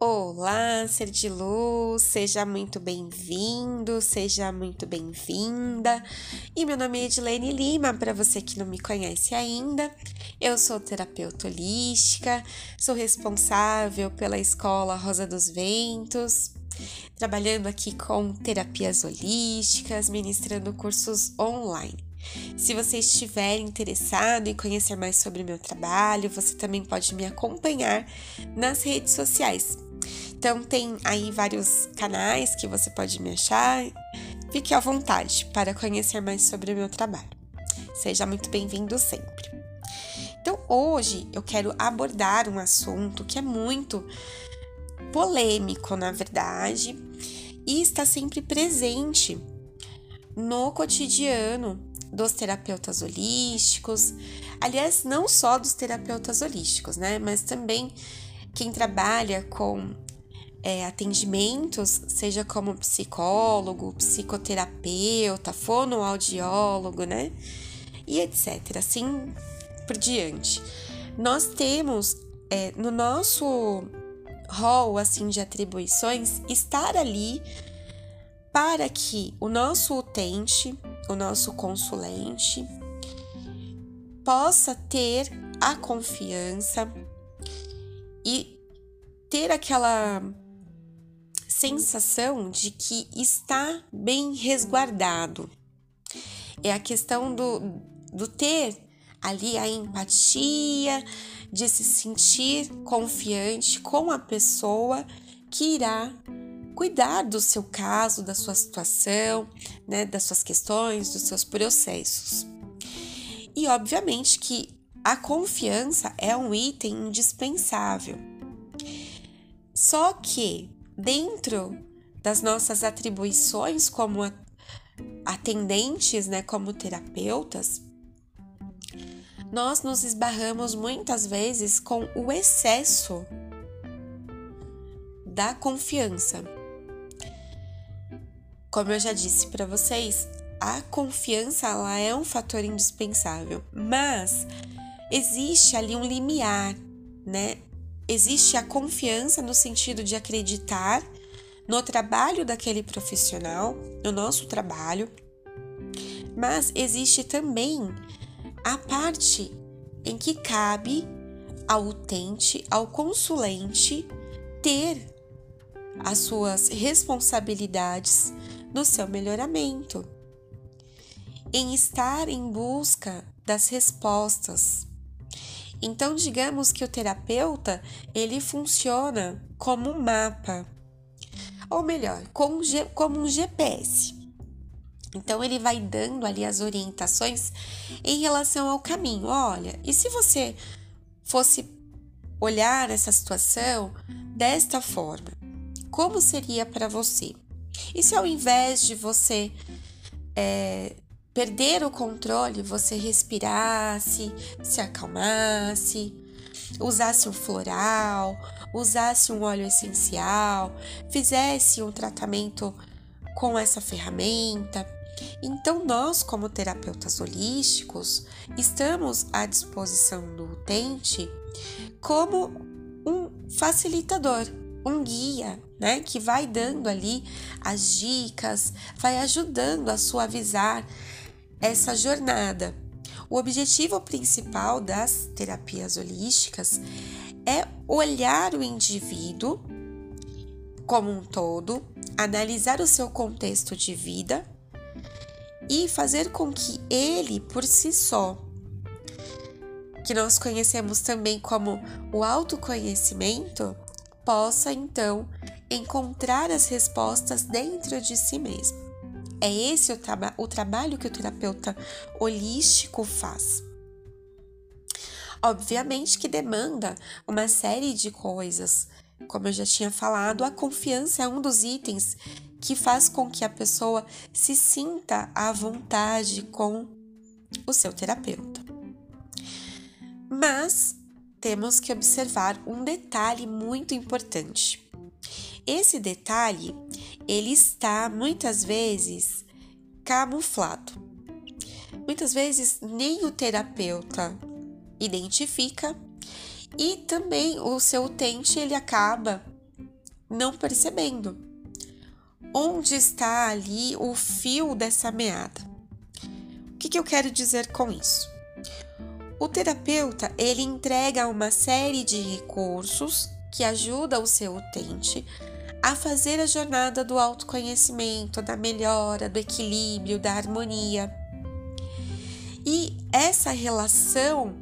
Olá, ser de luz, seja muito bem-vindo, seja muito bem-vinda. E meu nome é Edilene Lima, para você que não me conhece ainda. Eu sou terapeuta holística, sou responsável pela Escola Rosa dos Ventos, trabalhando aqui com terapias holísticas, ministrando cursos online. Se você estiver interessado em conhecer mais sobre o meu trabalho, você também pode me acompanhar nas redes sociais. Então tem aí vários canais que você pode me achar. Fique à vontade para conhecer mais sobre o meu trabalho. Seja muito bem-vindo sempre. Então hoje eu quero abordar um assunto que é muito polêmico, na verdade, e está sempre presente no cotidiano dos terapeutas holísticos, aliás, não só dos terapeutas holísticos, né? Mas também quem trabalha com é, atendimentos, seja como psicólogo, psicoterapeuta, fonoaudiólogo, né? E etc. Assim por diante. Nós temos é, no nosso rol assim de atribuições estar ali para que o nosso utente o nosso consulente possa ter a confiança e ter aquela sensação de que está bem resguardado. É a questão do, do ter ali a empatia, de se sentir confiante com a pessoa que irá cuidar do seu caso, da sua situação, né, das suas questões, dos seus processos. E obviamente que a confiança é um item indispensável. Só que dentro das nossas atribuições como atendentes, né, como terapeutas, nós nos esbarramos muitas vezes com o excesso da confiança. Como eu já disse para vocês, a confiança ela é um fator indispensável, mas existe ali um limiar, né? Existe a confiança no sentido de acreditar no trabalho daquele profissional, no nosso trabalho, mas existe também a parte em que cabe ao utente, ao consulente, ter as suas responsabilidades no seu melhoramento, em estar em busca das respostas. Então, digamos que o terapeuta ele funciona como um mapa, ou melhor, como um GPS. Então, ele vai dando ali as orientações em relação ao caminho. Olha, e se você fosse olhar essa situação desta forma, como seria para você? E se ao invés de você é, perder o controle, você respirasse, se acalmasse, usasse um floral, usasse um óleo essencial, fizesse um tratamento com essa ferramenta. Então, nós, como terapeutas holísticos, estamos à disposição do utente como um facilitador, um guia, né, que vai dando ali as dicas, vai ajudando a suavizar essa jornada. O objetivo principal das terapias holísticas é olhar o indivíduo como um todo, analisar o seu contexto de vida e fazer com que ele, por si só, que nós conhecemos também como o autoconhecimento, possa então encontrar as respostas dentro de si mesmo. É esse o, traba o trabalho que o terapeuta holístico faz. Obviamente que demanda uma série de coisas. Como eu já tinha falado, a confiança é um dos itens que faz com que a pessoa se sinta à vontade com o seu terapeuta. Mas temos que observar um detalhe muito importante. Esse detalhe, ele está muitas vezes camuflado. Muitas vezes nem o terapeuta identifica e também o seu utente ele acaba não percebendo. Onde está ali o fio dessa meada? O que, que eu quero dizer com isso? O terapeuta ele entrega uma série de recursos que ajuda o seu utente a fazer a jornada do autoconhecimento, da melhora, do equilíbrio, da harmonia. E essa relação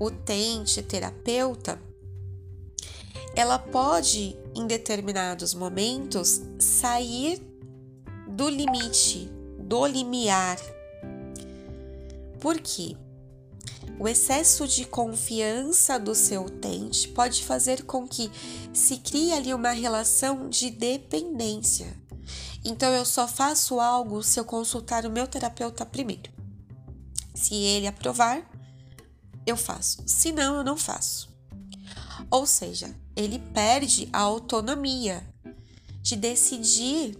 utente-terapeuta, ela pode, em determinados momentos, sair do limite, do limiar. Por quê? O excesso de confiança do seu utente pode fazer com que se crie ali uma relação de dependência. Então eu só faço algo se eu consultar o meu terapeuta primeiro. Se ele aprovar, eu faço. Se não, eu não faço. Ou seja, ele perde a autonomia de decidir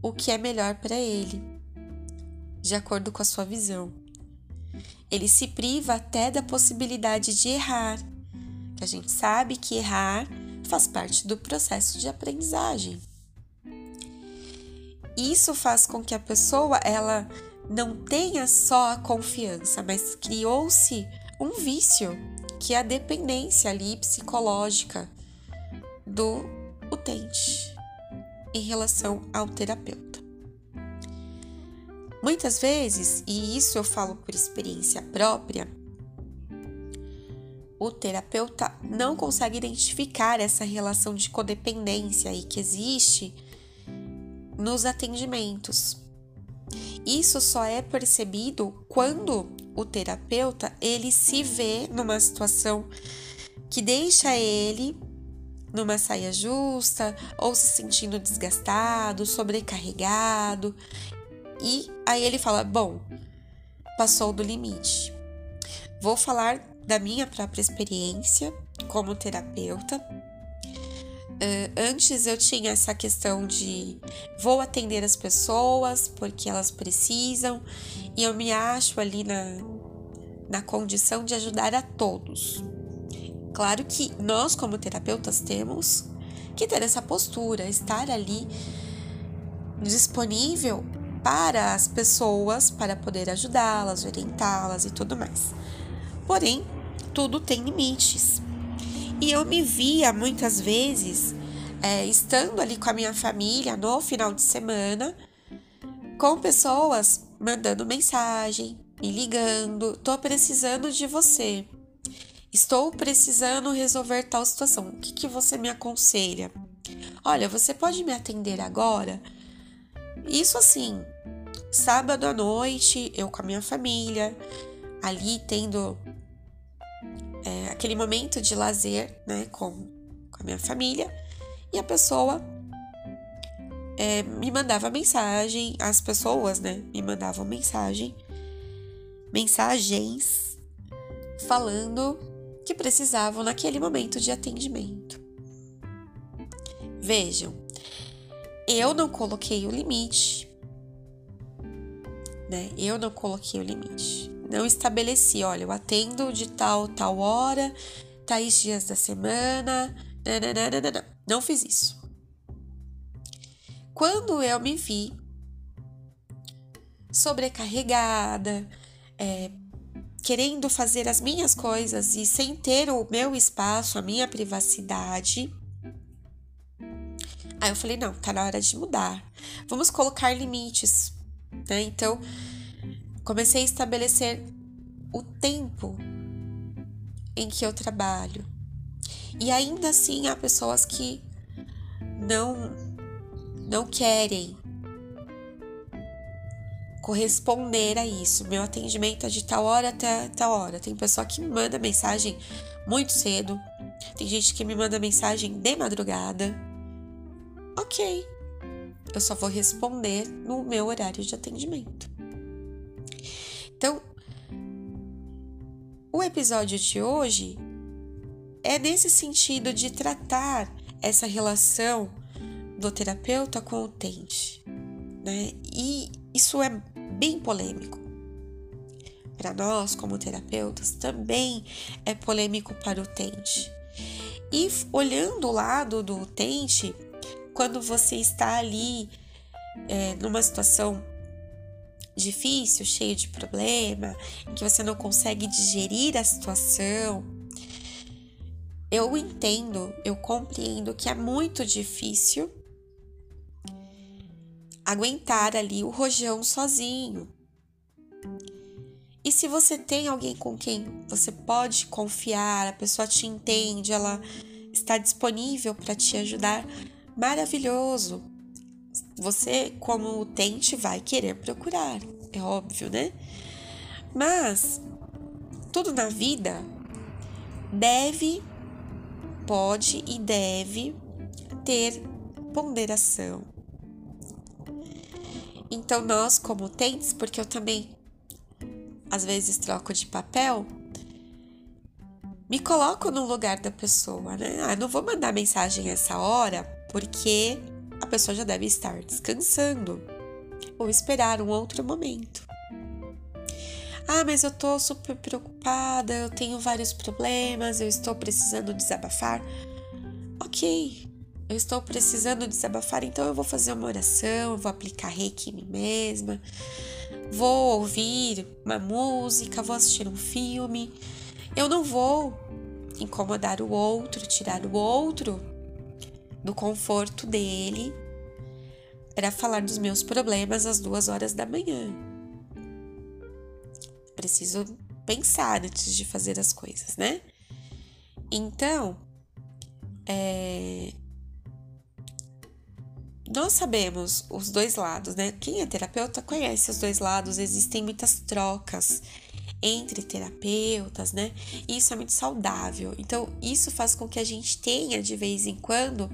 o que é melhor para ele, de acordo com a sua visão. Ele se priva até da possibilidade de errar, que a gente sabe que errar faz parte do processo de aprendizagem. Isso faz com que a pessoa ela não tenha só a confiança, mas criou-se um vício, que é a dependência ali psicológica do utente em relação ao terapeuta. Muitas vezes, e isso eu falo por experiência própria, o terapeuta não consegue identificar essa relação de codependência aí que existe nos atendimentos. Isso só é percebido quando o terapeuta ele se vê numa situação que deixa ele numa saia justa ou se sentindo desgastado, sobrecarregado e aí ele fala: Bom, passou do limite. Vou falar da minha própria experiência como terapeuta. Uh, antes eu tinha essa questão de vou atender as pessoas porque elas precisam e eu me acho ali na, na condição de ajudar a todos. Claro que nós, como terapeutas, temos que ter essa postura, estar ali disponível para as pessoas para poder ajudá-las, orientá-las e tudo mais. Porém, tudo tem limites. E eu me via muitas vezes é, estando ali com a minha família no final de semana, com pessoas mandando mensagem, me ligando, tô precisando de você. Estou precisando resolver tal situação. O que, que você me aconselha? Olha, você pode me atender agora? Isso assim, sábado à noite, eu com a minha família, ali tendo é, aquele momento de lazer, né, com, com a minha família, e a pessoa é, me mandava mensagem, as pessoas, né, me mandavam mensagem, mensagens falando que precisavam naquele momento de atendimento. Vejam, eu não coloquei o limite, né? Eu não coloquei o limite. Não estabeleci, olha, eu atendo de tal, tal hora, tais dias da semana. Nananana. Não fiz isso. Quando eu me vi sobrecarregada, é, querendo fazer as minhas coisas e sem ter o meu espaço, a minha privacidade. Aí eu falei: não, tá na hora de mudar. Vamos colocar limites né? Então, comecei a estabelecer o tempo em que eu trabalho. E ainda assim há pessoas que não não querem corresponder a isso. Meu atendimento é de tal hora até tal hora. Tem pessoa que me manda mensagem muito cedo. Tem gente que me manda mensagem de madrugada. Ok, eu só vou responder no meu horário de atendimento. Então, o episódio de hoje é nesse sentido de tratar essa relação do terapeuta com o utente, né? E isso é bem polêmico. Para nós, como terapeutas, também é polêmico para o utente. E olhando o lado do utente, quando você está ali é, numa situação difícil, cheio de problema, em que você não consegue digerir a situação, eu entendo, eu compreendo que é muito difícil aguentar ali o rojão sozinho. E se você tem alguém com quem você pode confiar, a pessoa te entende, ela está disponível para te ajudar, maravilhoso. Você, como utente, vai querer procurar, é óbvio, né? Mas tudo na vida deve, pode e deve ter ponderação. Então, nós, como utentes, porque eu também às vezes troco de papel, me coloco no lugar da pessoa, né? Ah, não vou mandar mensagem essa hora porque a pessoa já deve estar descansando ou esperar um outro momento. Ah, mas eu tô super preocupada, eu tenho vários problemas, eu estou precisando desabafar. Ok, eu estou precisando desabafar, então eu vou fazer uma oração, vou aplicar reiki em mim mesma, vou ouvir uma música, vou assistir um filme. Eu não vou incomodar o outro, tirar o outro do conforto dele para falar dos meus problemas às duas horas da manhã. Preciso pensar antes de fazer as coisas, né? Então, é, nós sabemos os dois lados, né? Quem é terapeuta conhece os dois lados, existem muitas trocas entre terapeutas, né? Isso é muito saudável. Então, isso faz com que a gente tenha de vez em quando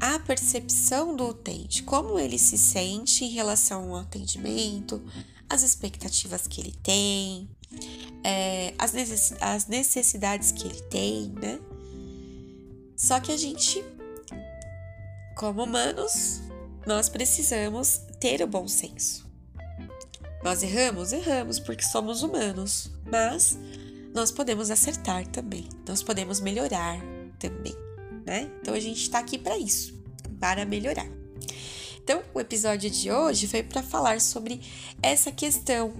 a percepção do utente, como ele se sente em relação ao atendimento, as expectativas que ele tem, é, as necessidades que ele tem, né? Só que a gente como humanos, nós precisamos ter o bom senso. Nós erramos? Erramos porque somos humanos, mas nós podemos acertar também, nós podemos melhorar também, né? Então a gente está aqui para isso, para melhorar. Então, o episódio de hoje foi para falar sobre essa questão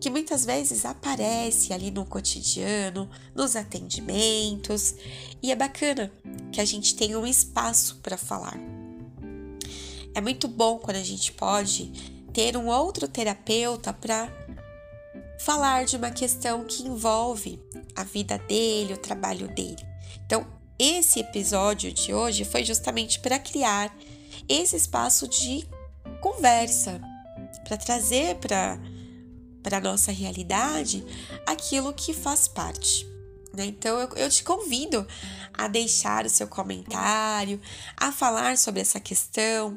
que muitas vezes aparece ali no cotidiano, nos atendimentos, e é bacana que a gente tenha um espaço para falar. É muito bom quando a gente pode ter um outro terapeuta para falar de uma questão que envolve a vida dele, o trabalho dele. Então, esse episódio de hoje foi justamente para criar esse espaço de conversa, para trazer para a nossa realidade aquilo que faz parte. Né? Então eu, eu te convido a deixar o seu comentário, a falar sobre essa questão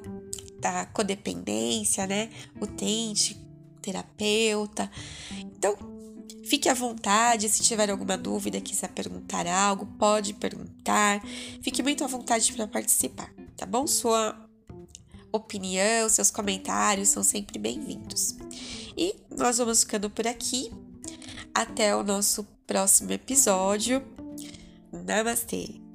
da codependência, né? Utente, terapeuta. Então, fique à vontade, se tiver alguma dúvida, quiser perguntar algo, pode perguntar. Fique muito à vontade para participar, tá bom? Sua opinião, seus comentários são sempre bem-vindos. E nós vamos ficando por aqui. Até o nosso próximo episódio. Namastê!